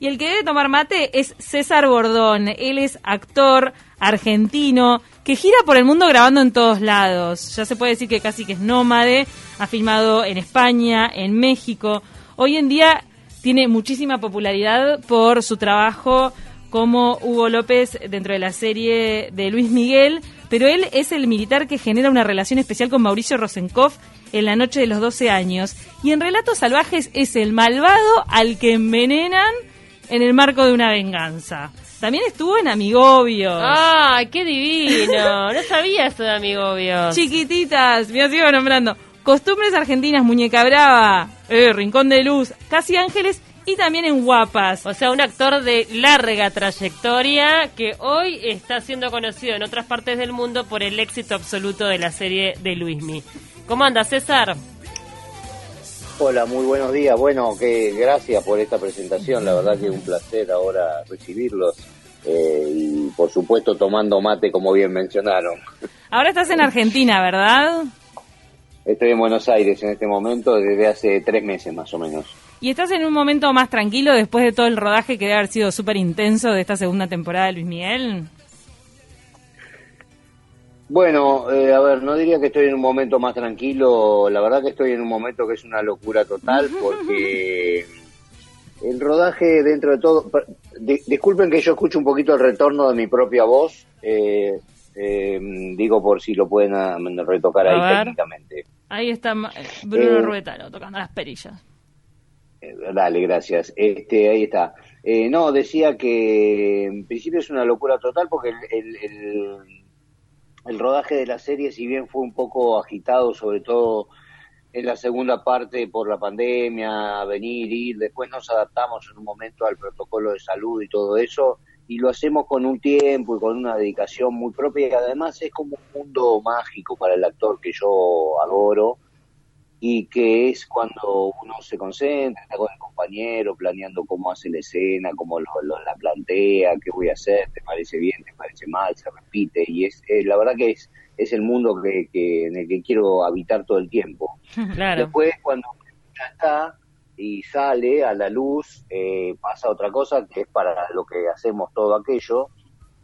Y el que debe tomar mate es César Bordón. Él es actor argentino que gira por el mundo grabando en todos lados. Ya se puede decir que casi que es nómade. Ha filmado en España, en México. Hoy en día tiene muchísima popularidad por su trabajo como Hugo López dentro de la serie de Luis Miguel, pero él es el militar que genera una relación especial con Mauricio Rosenkopf en la noche de los 12 años. Y en Relatos Salvajes es el malvado al que envenenan en el marco de una venganza. También estuvo en Amigobios. ¡Ay, qué divino! No sabía esto de Amigobios. Chiquititas, me sigo nombrando. Costumbres Argentinas, Muñeca Brava, eh, Rincón de Luz, Casi Ángeles y también en Guapas. O sea, un actor de larga trayectoria que hoy está siendo conocido en otras partes del mundo por el éxito absoluto de la serie de Luismi. ¿Cómo anda, César? Hola, muy buenos días. Bueno, que gracias por esta presentación. La verdad que es un placer ahora recibirlos. Eh, y por supuesto tomando mate como bien mencionaron. Ahora estás en Argentina, ¿verdad? Estoy en Buenos Aires en este momento desde hace tres meses más o menos. ¿Y estás en un momento más tranquilo después de todo el rodaje que debe haber sido súper intenso de esta segunda temporada de Luis Miguel? Bueno, eh, a ver, no diría que estoy en un momento más tranquilo, la verdad que estoy en un momento que es una locura total porque el rodaje dentro de todo, disculpen que yo escucho un poquito el retorno de mi propia voz, eh, eh, digo por si lo pueden ah, retocar ahí técnicamente. Ahí está Bruno Ruetaro tocando las perillas. Eh, dale, gracias. Este, ahí está. Eh, no, decía que en principio es una locura total porque el, el, el, rodaje de la serie, si bien fue un poco agitado, sobre todo en la segunda parte por la pandemia, venir, ir, después nos adaptamos en un momento al protocolo de salud y todo eso, y lo hacemos con un tiempo y con una dedicación muy propia, y además es como un mundo mágico para el actor que yo adoro y que es cuando uno se concentra, está con el compañero, planeando cómo hace la escena, cómo lo, la plantea, qué voy a hacer, te parece bien, te parece mal, se repite, y es eh, la verdad que es, es el mundo que, en el que quiero habitar todo el tiempo. Después, cuando ya está y sale a la luz, eh, pasa otra cosa que es para lo que hacemos todo aquello,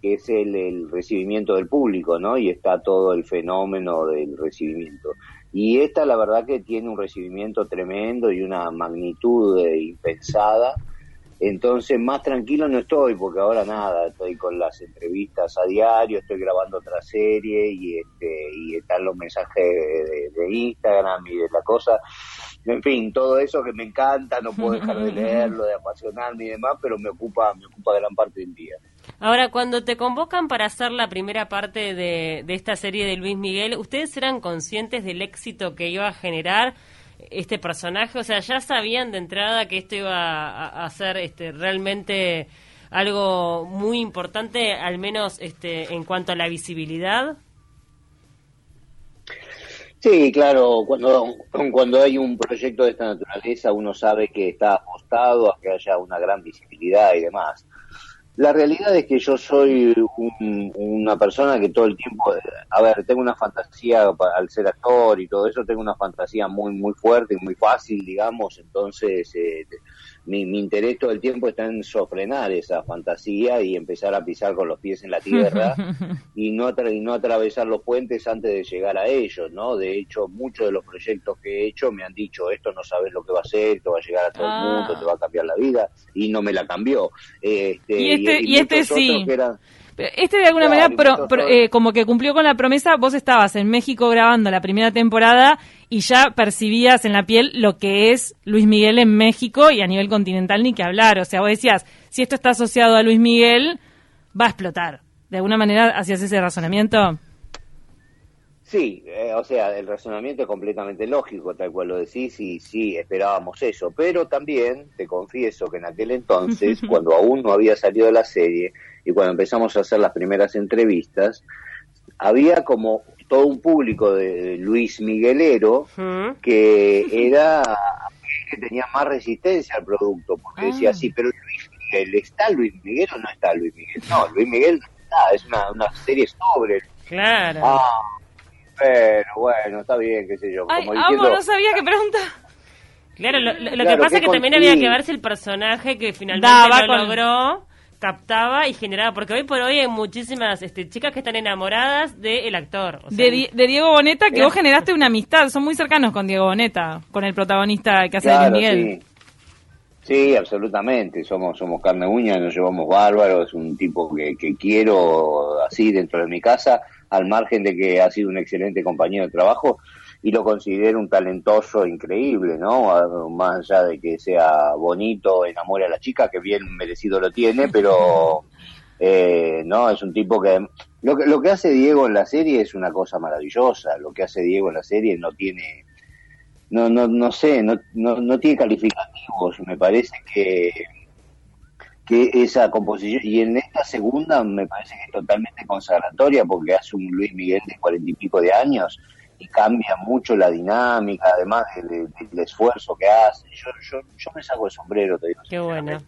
que es el, el recibimiento del público, ¿no? Y está todo el fenómeno del recibimiento. Y esta la verdad que tiene un recibimiento tremendo y una magnitud eh, impensada. Entonces más tranquilo no estoy porque ahora nada, estoy con las entrevistas a diario, estoy grabando otra serie y este y están los mensajes de, de Instagram y de la cosa. En fin, todo eso que me encanta, no puedo dejar de leerlo, de apasionarme y demás, pero me ocupa me ocupa gran parte del día. Ahora, cuando te convocan para hacer la primera parte de, esta serie de Luis Miguel, ¿ustedes eran conscientes del éxito que iba a generar este personaje? O sea, ¿ya sabían de entrada que esto iba a, ser este, realmente algo muy importante, al menos este, en cuanto a la visibilidad? Sí, claro, cuando, cuando hay un proyecto de esta naturaleza uno sabe que está apostado a que haya una gran visibilidad y demás. La realidad es que yo soy una persona que todo el tiempo, a ver, tengo una fantasía al ser actor y todo eso, tengo una fantasía muy muy fuerte y muy fácil, digamos, entonces eh, mi, interés todo el tiempo está en sofrenar esa fantasía y empezar a pisar con los pies en la tierra y no, y no atravesar los puentes antes de llegar a ellos, ¿no? De hecho, muchos de los proyectos que he hecho me han dicho, esto no sabes lo que va a ser, esto va a llegar a todo el mundo, ah. te va a cambiar la vida, y no me la cambió. Este, y este, y, este sí. Este de alguna manera eh, como que cumplió con la promesa, vos estabas en México grabando la primera temporada y ya percibías en la piel lo que es Luis Miguel en México y a nivel continental ni que hablar. O sea, vos decías, si esto está asociado a Luis Miguel, va a explotar. ¿De alguna manera hacías ese razonamiento? Sí, eh, o sea, el razonamiento es completamente lógico, tal cual lo decís, y sí, esperábamos eso, pero también te confieso que en aquel entonces, cuando aún no había salido la serie y cuando empezamos a hacer las primeras entrevistas, había como todo un público de Luis Miguelero que era que tenía más resistencia al producto, porque decía, ah. sí, pero Luis Miguel, ¿está Luis Miguel o no está Luis Miguel? No, Luis Miguel no está, es una, una serie sobre. Claro. Ah, pero bueno, está bien, qué sé yo. Ay, amo, no sabía qué pregunta. Claro, lo, lo- lo Claro, que pasa es que también había que ver si el personaje que finalmente Daba lo con- logró captaba y generaba, porque hoy por hoy hay muchísimas este, chicas que están enamoradas del actor. o sea, De, Di- de Diego Boneta, que Era- vos generaste una amistad. Son muy cercanos con Diego Boneta, con el protagonista que hace Claro, Luis Miguel. sí. Sí, absolutamente. Somos somos carne uña, nos llevamos bárbaro. Es un tipo que, que quiero así dentro de mi casa, al margen de que ha sido un excelente compañero de trabajo y lo considero un talentoso increíble, ¿no? Más allá de que sea bonito, enamore a la chica, que bien merecido lo tiene, pero eh, no, es un tipo que lo, que lo que hace Diego en la serie es una cosa maravillosa. Lo que hace Diego en la serie no tiene no, no, no sé, no, no, no tiene calificativos, me parece que, que esa composición, y en esta segunda me parece que es totalmente consagratoria porque hace un Luis Miguel de cuarenta y pico de años y cambia mucho la dinámica, además de- de- del esfuerzo que hace. Yo, yo, yo me saco el sombrero, te digo. Qué bueno.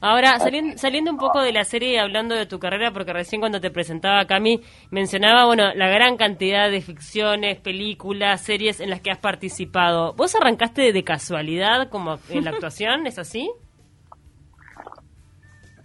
Ahora, saliendo, saliendo un poco de la serie y hablando de tu carrera, porque recién cuando te presentaba Cami, mencionaba, bueno, la gran cantidad de ficciones, películas, series en las que has participado. ¿Vos arrancaste de casualidad como en la actuación? ¿Es así?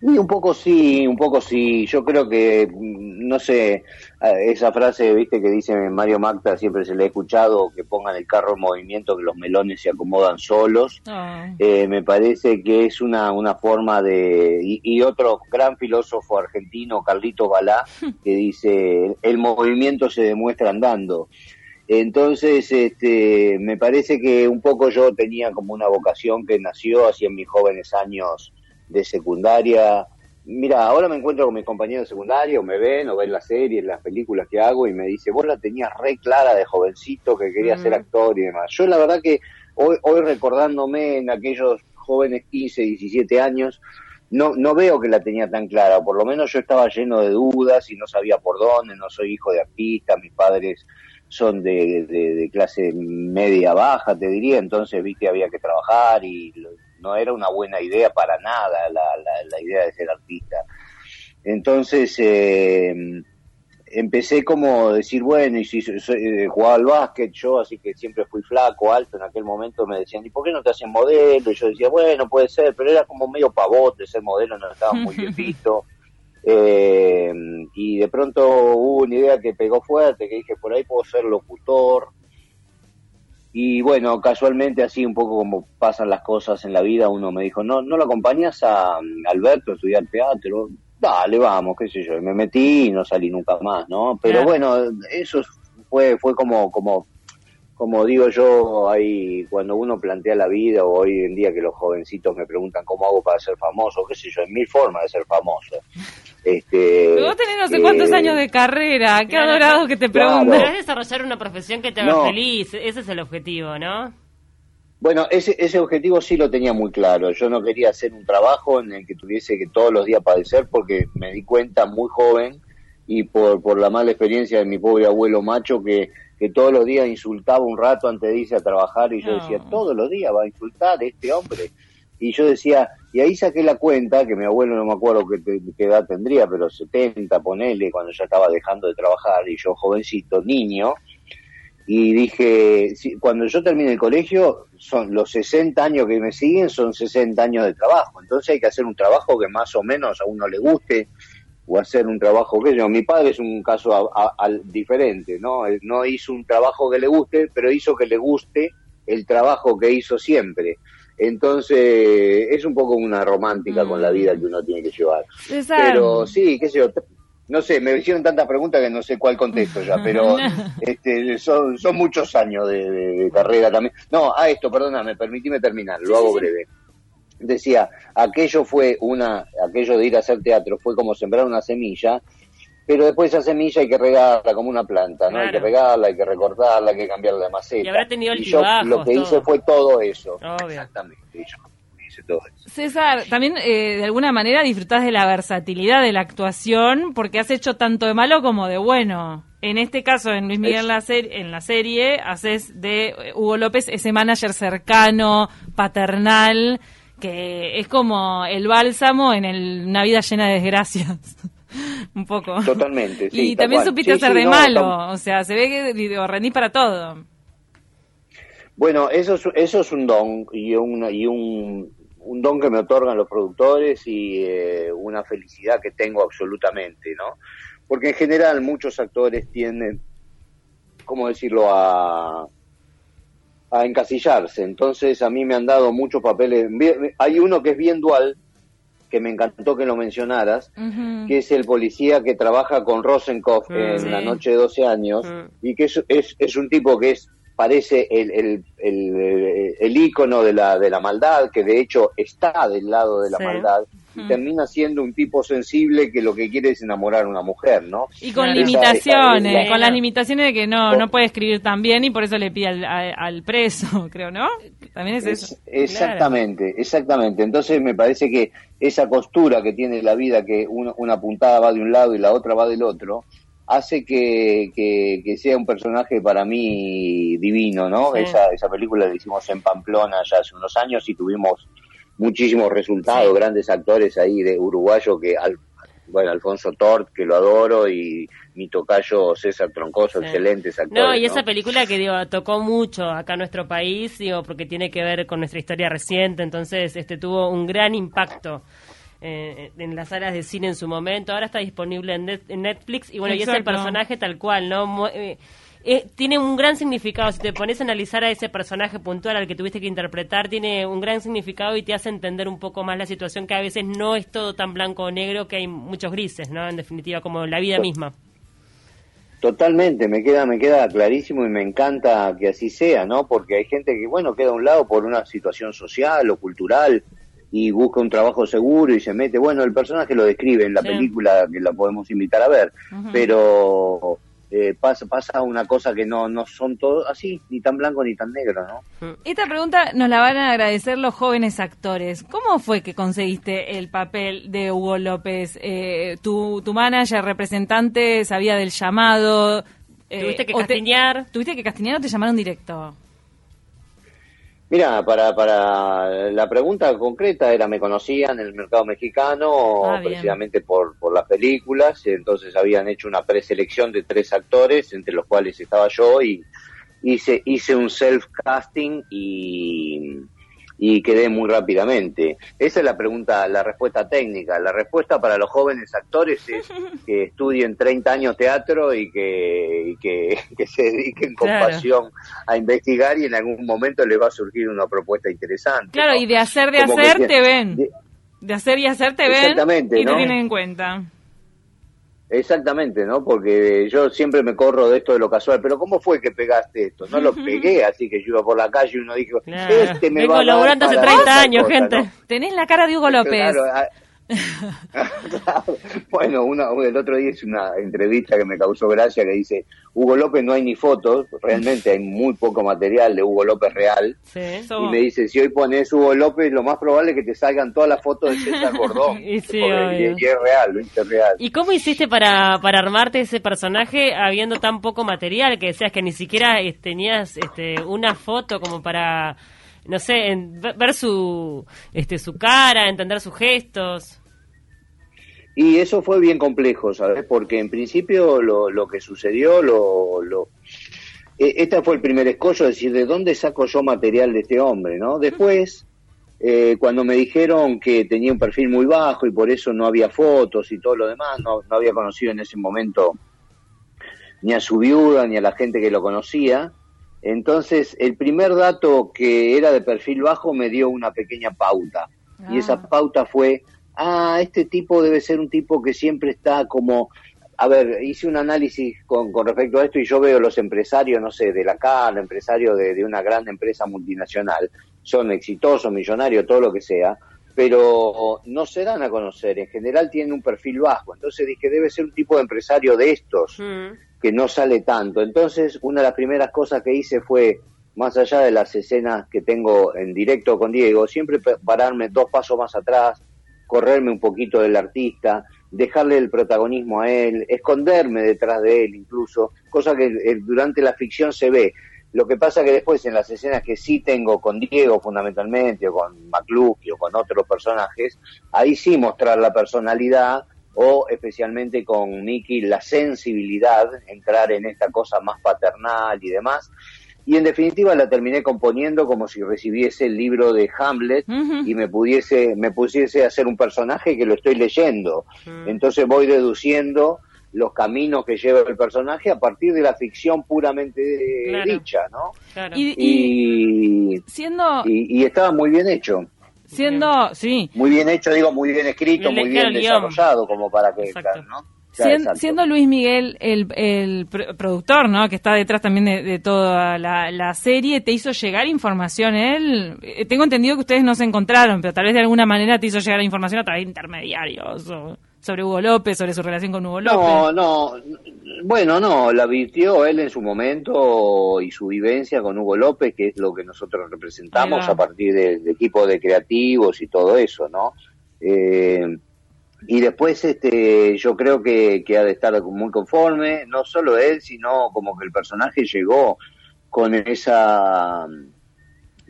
Y un poco sí, un poco sí. Yo creo que, mm, no sé, esa frase, viste, que dice Mario Magda, siempre se le he escuchado, que pongan el carro en movimiento, que los melones se acomodan solos. Oh. Eh, me parece que es una, una forma de... Y, y otro gran filósofo argentino, Carlito Balá, que dice, el movimiento se demuestra andando. Entonces, este, me parece que un poco yo tenía como una vocación que nació así en mis jóvenes años de secundaria. Mira, ahora me encuentro con mis compañeros de secundaria, o me ven, o ven las series, las películas que hago, y me dice, vos la tenías re clara de jovencito que quería Mm. ser actor y demás. Yo la verdad que hoy, hoy recordándome en aquellos jóvenes 15, 17 años, no, no veo que la tenía tan clara, o por lo menos yo estaba lleno de dudas y no sabía por dónde, no soy hijo de artista, mis padres son de, de- de clase media baja, te diría, entonces, viste, había que trabajar y no era una buena idea para nada la, la, la idea de ser artista. Entonces, eh, empecé como a decir, bueno, y si so- so- eh, jugaba al básquet yo, así que siempre fui flaco, alto, en aquel momento me decían, ¿y por qué no te hacen modelo? Y yo decía, bueno, puede ser, pero era como medio pavote ser modelo, no estaba muy bien visto. Eh, y de pronto hubo una idea que pegó fuerte, que dije, por ahí puedo ser locutor. Y bueno, casualmente así un poco como pasan las cosas en la vida, uno me dijo, no, ¿no lo acompañas a mm, Alberto a estudiar teatro? Dale, vamos, qué sé yo. Y me metí y no salí nunca más, ¿no? Pero Claro. bueno, eso fue, fue como, como, como digo yo, ahí cuando uno plantea la vida o hoy en día que los jovencitos me preguntan cómo hago para ser famoso, qué sé yo, hay mil formas de ser famoso. Este, Pero vos tenés no sé cuántos eh, años de carrera. Qué Claro, adorado que te claro. pregunten. Pero es desarrollar una profesión que te haga No. feliz. Ese es el objetivo, ¿no? Bueno, ese, ese objetivo sí lo tenía muy claro. Yo no quería hacer un trabajo en el que tuviese que todos los días padecer porque me di cuenta muy joven y por, por la mala experiencia de mi pobre abuelo macho que, que todos los días insultaba un rato antes de irse a trabajar y yo No. decía, todos los días va a insultar este hombre. Y yo decía, y ahí saqué la cuenta, que mi abuelo no me acuerdo qué, qué edad tendría, pero 70, ponele, cuando ya estaba dejando de trabajar y yo jovencito, niño, y dije, cuando yo termine el colegio, son los 60 años que me siguen, son 60 años de trabajo. Entonces hay que hacer un trabajo que más o menos a uno le guste, o hacer un trabajo que yo. Mi padre es un caso a- diferente, ¿no? Él no hizo un trabajo que le guste, pero hizo que le guste el trabajo que hizo siempre. Entonces, es un poco una romántica con la vida que uno tiene que llevar. Pero sí, qué sé yo, no sé, me hicieron tantas preguntas que no sé cuál contesto ya, pero este, son, son muchos años de, de- de carrera también. No, a esto, perdóname, permitime terminar, lo hago breve. Decía, aquello fue una, aquello de ir a hacer teatro fue como sembrar una semilla, pero después esa semilla hay que regarla como una planta, ¿no? Hay que regarla, hay que recortarla, hay que cambiarla de maceta. Y habrá tenido Y yo lo que hice fue todo eso. Obvio. Exactamente, yo hice todo eso. César, también eh, de alguna manera disfrutás de la versatilidad de la actuación porque has hecho tanto de malo como de bueno. En este caso, en Luis Miguel la en la serie, haces de eh, Hugo López ese manager cercano, paternal, que es como el bálsamo en el- una vida llena de desgracias. Un poco. Totalmente, sí, y también cual. supiste Sí, hacer sí, de no, malo, tam- o sea, se ve que digo, rendís para todo. Bueno, eso es, eso es un don y, un, y un, un don que me otorgan los productores y eh, una felicidad que tengo absolutamente, ¿no? Porque en general muchos actores tienden, ¿cómo decirlo?, a, a encasillarse. Entonces a mí me han dado muchos papeles. Hay uno que es bien dual, que me encantó que lo mencionaras, que es el policía que trabaja con Rosenkopf mm, en La Noche de 12 años, mm. y que es, es, es, un tipo que es parece el, el, el, el, ícono de la, de la maldad, que de hecho está del lado de la maldad, y termina siendo un tipo sensible que lo que quiere es enamorar a una mujer, ¿no? Y con limitaciones, con las limitaciones de que no, no puede escribir tan bien y por eso le pide al, al, preso, creo, ¿no? También es, eso. Exactamente, exactamente. Entonces me parece que esa costura que tiene la vida, que una puntada va de un lado y la otra va del otro, hace que, que, sea un personaje para mí divino, ¿no? Esa, esa película la hicimos en Pamplona ya hace unos años y tuvimos muchísimos resultados, grandes actores ahí de uruguayo que, al, bueno, Alfonso Tort, que lo adoro, y mi tocayo César Troncoso, excelentes actores. No, y esa película que digo, tocó mucho acá en nuestro país, digo, porque tiene que ver con nuestra historia reciente, entonces este tuvo un gran impacto eh, en las salas de cine en su momento. Ahora está disponible en, Netflix y bueno, y es el personaje tal cual, ¿no? Eh, eh, tiene un gran significado. Si te pones a analizar a ese personaje puntual al que tuviste que interpretar, tiene un gran significado y te hace entender un poco más la situación que a veces no es todo tan blanco o negro, que hay muchos grises, ¿no? En definitiva, como la vida misma. Totalmente, me queda, me queda clarísimo y me encanta que así sea, ¿no? Porque hay gente que, bueno, queda a un lado por una situación social o cultural, y busca un trabajo seguro y se mete. Bueno, el personaje lo describe en la película que la podemos invitar a ver, pero eh, pasa, pasa una cosa que no, no son todos así, ni tan blanco ni tan negro, ¿no? Esta pregunta nos la van a agradecer los jóvenes actores. ¿Cómo fue que conseguiste el papel de Hugo López? Eh, tu, tu manager, representante, sabía del llamado. Eh, ¿Tuviste que castiñar? ¿Tuviste que castiñar o te llamaron directo? Mira, para, para la pregunta concreta era, me conocían en el mercado mexicano ah, precisamente por, por las películas, entonces habían hecho una preselección de tres actores, entre los cuales estaba yo, y hice, hice un self-casting y, y quedé muy rápidamente. Esa es la pregunta, la respuesta técnica. La respuesta para los jóvenes actores es que estudien 30 años teatro y que, que, se dediquen con pasión a investigar y en algún momento les va a surgir una propuesta interesante. Claro, y de hacer, de hacer, te ven. De, hacer y hacer, te ven y te tienen en cuenta. Exactamente, ¿no? Porque yo siempre me corro de esto de lo casual, pero ¿cómo fue que pegaste esto? No lo pegué, así que yo iba por la calle y uno dijo, este me va a dar hace 30 años, gente. Tenés la cara de Hugo López. bueno, uno, el otro día hice una entrevista que me causó gracia que dice, Hugo López no hay ni fotos, realmente hay muy poco material de Hugo López real. y me dice, si hoy pones Hugo López, lo más probable es que te salgan todas las fotos de César Gordón. y, es real, es real. ¿Y cómo hiciste para, para armarte ese personaje habiendo tan poco material? Que decías que ni siquiera eh, tenías este, una foto como para no sé, ver su, este, su cara, entender sus gestos. Y eso fue bien complejo, ¿sabes? Porque en principio lo, lo que sucedió, lo, lo, este fue el primer escollo, decir, ¿de dónde saco yo material de este hombre, no? Después, eh, cuando me dijeron que tenía un perfil muy bajo y por eso no había fotos y todo lo demás, no, no había conocido en ese momento ni a su viuda ni a la gente que lo conocía, entonces el primer dato que era de perfil bajo me dio una pequeña pauta. Y esa ah. pauta fue ah, este tipo debe ser un tipo que siempre está como, a ver, hice un análisis con, con respecto a esto y yo veo los empresarios, no sé, de la CAR, empresarios de, de una gran empresa multinacional, son exitosos, millonarios, todo lo que sea, pero no se dan a conocer, en general tienen un perfil bajo, entonces dije, debe ser un tipo de empresario de estos, mm. que no sale tanto. Entonces, una de las primeras cosas que hice fue, más allá de las escenas que tengo en directo con Diego, siempre pararme dos pasos más atrás, correrme un poquito del artista, dejarle el protagonismo a él, esconderme detrás de él incluso, cosa que eh, durante la ficción se ve. Lo que pasa que después en las escenas que sí tengo con Diego fundamentalmente, o con McLucky o con otros personajes, ahí sí mostrar la personalidad o especialmente con Nicky la sensibilidad, entrar en esta cosa más paternal y demás. Y en definitiva la terminé componiendo como si recibiese el libro de Hamlet y me pudiese me pusiese a hacer un personaje que lo estoy leyendo. Entonces voy deduciendo los caminos que lleva el personaje a partir de la ficción puramente dicha, ¿no? Y, siendo y, estaba muy bien hecho. Siendo, sí. Muy bien hecho, digo, muy bien escrito, muy bien desarrollado, como para que, ¿no? Siendo Luis Miguel el, productor, ¿no? Que está detrás también de, toda la, serie, ¿te hizo llegar información él? Eh, tengo entendido que ustedes no se encontraron, pero tal vez de alguna manera te hizo llegar información a través de intermediarios sobre Hugo López, sobre su relación con Hugo López. No, no, bueno, no, la vistió él en su momento y su vivencia con Hugo López, que es lo que nosotros representamos a partir del equipo de creativos y todo eso, ¿no? Eh, y después este yo creo que, ha de estar muy conforme no solo él sino como que el personaje llegó con esa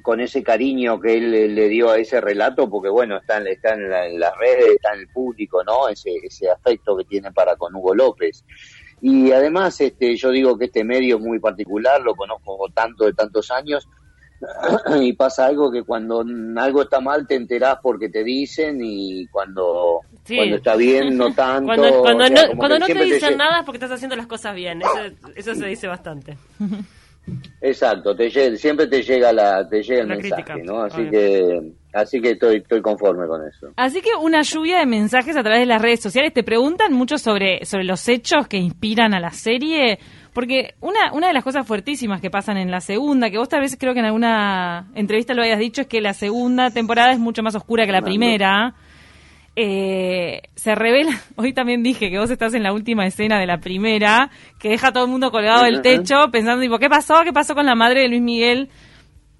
con ese cariño que él le dio a ese relato porque bueno está, en, las redes está en el público no ese ese afecto que tiene para con Hugo López. Y además este yo digo que este medio es muy particular lo conozco tanto de tantos años y pasa algo que cuando algo está mal te enterás porque te dicen y cuando, cuando está bien no tanto. cuando, cuando no, cuando no te dicen nada es porque estás haciendo las cosas bien, eso, eso se dice bastante. Exacto, te siempre te llega la te llega el mensaje, ¿no? Así que así que estoy estoy conforme con eso. Así que una lluvia de mensajes a través de las redes sociales te preguntan mucho sobre sobre los hechos que inspiran a la serie. Porque una, una de las cosas fuertísimas que pasan en la segunda, que vos tal vez creo que en alguna entrevista lo hayas dicho, es que la segunda temporada es mucho más oscura que la primera. Eh, se revela, hoy también dije que vos estás en la última escena de la primera, que deja a todo el mundo colgado del techo pensando, tipo, ¿qué pasó? ¿Qué pasó con la madre de Luis Miguel?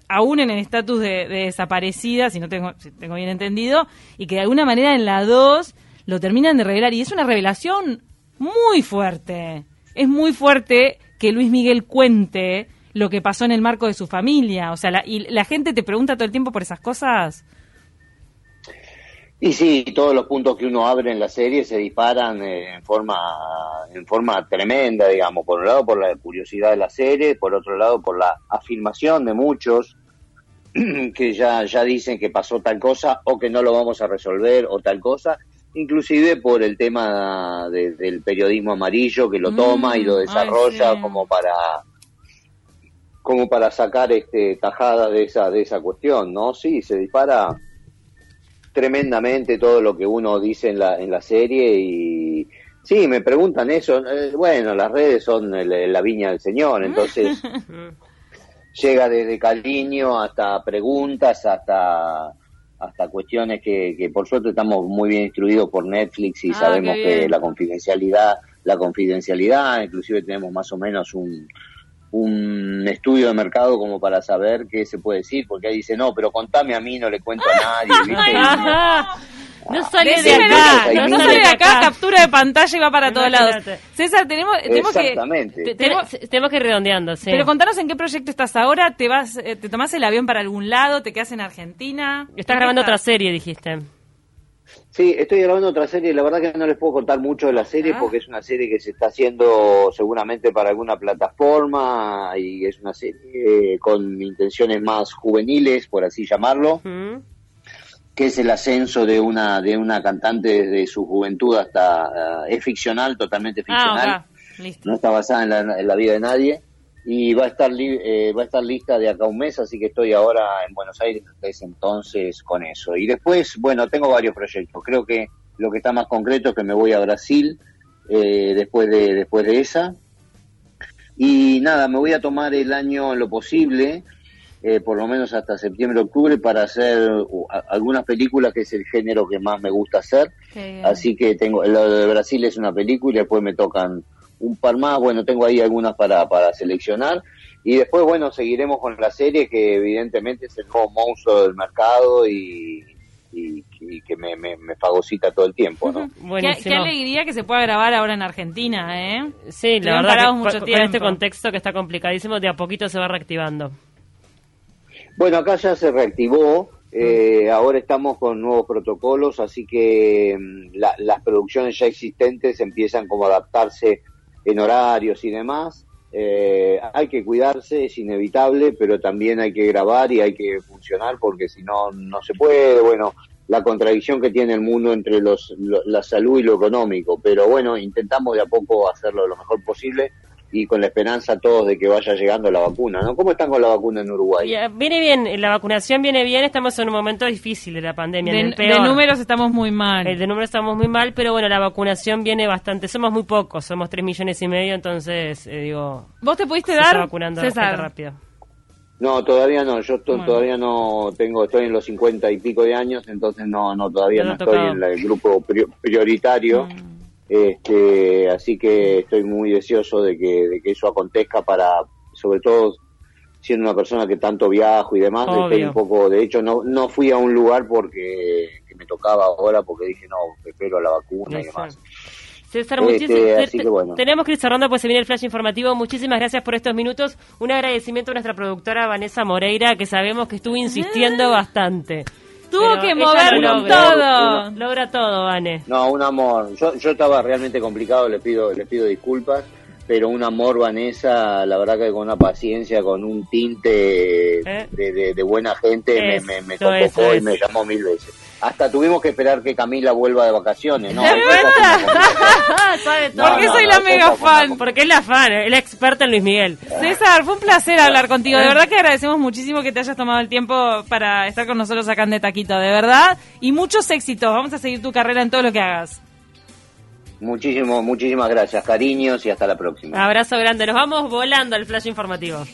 Aún en el estatus de, desaparecida, si no tengo, si tengo bien entendido, y que de alguna manera en la 2 lo terminan de revelar. Y es una revelación muy fuerte es muy fuerte que Luis Miguel cuente lo que pasó en el marco de su familia. O sea, la, y la gente te pregunta todo el tiempo por esas cosas. Y sí, todos los puntos que uno abre en la serie se disparan eh, en forma en forma tremenda, digamos, por un lado por la curiosidad de la serie, por otro lado por la afirmación de muchos que ya ya dicen que pasó tal cosa o que no lo vamos a resolver o tal cosa inclusive por el tema del periodismo amarillo que lo toma y lo mm, desarrolla como para como para sacar este tajada de esa de esa cuestión no sí se dispara tremendamente todo lo que uno dice en la en la serie y sí me preguntan eso eh, bueno las redes son la viña del señor entonces llega desde cariño hasta preguntas hasta hasta cuestiones que, que, por suerte estamos muy bien instruidos por Netflix y ah, sabemos que la confidencialidad, la confidencialidad, inclusive tenemos más o menos un, un estudio de mercado como para saber qué se puede decir, porque ahí dice, no, pero contame a mí, no le cuento a nadie, ¿viste? No sale de acá, no, sale de acá, captura de pantalla y va para todos lados. César, tenemos, tenemos que tenemos que ir redondeando, sí. Pero contanos en qué proyecto estás ahora, te vas eh, te tomás el avión para algún lado, te quedas en Argentina. Estás grabando otra serie, dijiste. Sí, estoy grabando otra serie. La verdad que no les puedo contar mucho de la serie ah. porque es una serie que se está haciendo seguramente para alguna plataforma y es una serie con intenciones más juveniles, por así llamarlo que es el ascenso de una de una cantante desde su juventud hasta eh, es ficcional totalmente ah, ficcional. no está basada en la, vida de nadie. Y va a estar eh, va a estar lista de acá un mes así que estoy ahora en Buenos Aires desde entonces con eso. Y después bueno tengo varios proyectos. Creo que lo que está más concreto es que me voy a Brasil eh, después de después de esa. Y nada me voy a tomar el año en lo posible eh, por lo menos hasta septiembre, octubre, para hacer algunas películas, que es el género que más me gusta hacer. Así que tengo, lo de Brasil es una película y después me tocan un par más. Bueno, tengo ahí algunas para, para seleccionar. Y después, bueno, seguiremos con la serie, que evidentemente es el nuevo monstruo del mercado y, que me, me, fagocita todo el tiempo, ¿no? Qué, alegría que se pueda grabar ahora en Argentina, ¿eh? Sí, la verdad, mucho con este contexto que está complicadísimo, de a poquito se va reactivando. Bueno, acá ya se reactivó, eh, ahora estamos con nuevos protocolos, así que mm, las producciones ya existentes empiezan como a adaptarse en horarios y demás. eh, hay que cuidarse, es inevitable, pero también hay que grabar y hay que funcionar porque si no, no se puede. Bueno, la contradicción que tiene el mundo entre los, la salud y lo económico, pero bueno, intentamos de a poco hacerlo lo mejor posible y con la esperanza todos de que vaya llegando la vacuna, ¿no? ¿Cómo están con la vacuna en Uruguay? Viene bien, la vacunación viene bien, estamos en un momento difícil de la pandemia. De, de números estamos muy mal. El de números estamos muy mal, pero bueno, la vacunación viene bastante, somos muy pocos, somos tres millones y medio, entonces, eh, digo... ¿Vos te pudiste dar, vacunando César? rápido. No, todavía no, yo todavía no tengo, estoy en los cincuenta y pico de años, entonces no, no todavía no, estoy en el grupo prioritario. Mm. Este, así que estoy muy deseoso de que, de que eso acontezca para, sobre todo siendo una persona que tanto viajo y demás, estoy un poco, de hecho no, no fui a un lugar porque me tocaba ahora porque dije no, espero la vacuna y demás. César, este, tenemos que ir cerrando pues se viene el flash informativo. Muchísimas gracias por estos minutos. Un agradecimiento a nuestra productora Vanessa Moreira, que sabemos que estuvo insistiendo ah. bastante. Tuvo que moverlo todo. Logra todo, Vane. No, un amor. Yo, yo estaba realmente complicado, le pido, le pido disculpas, pero un amor, Vanessa, la verdad que con una paciencia, con un tinte ¿Eh? de, buena gente, me, me, me convocó y me llamó mil veces. Hasta tuvimos que esperar que Camila vuelva de vacaciones, ¿no? Porque soy la mega fan. Porque es la fan, es la experta en Luis Miguel. César, fue un placer hablar contigo. De verdad que agradecemos muchísimo que te hayas tomado el tiempo para estar con nosotros acá en De Taquito, de verdad. Y muchos éxitos. Vamos a seguir tu carrera en todo lo que hagas. Muchísimo, muchísimas gracias, cariños y hasta la próxima. Abrazo grande. Nos vamos volando al flash informativo.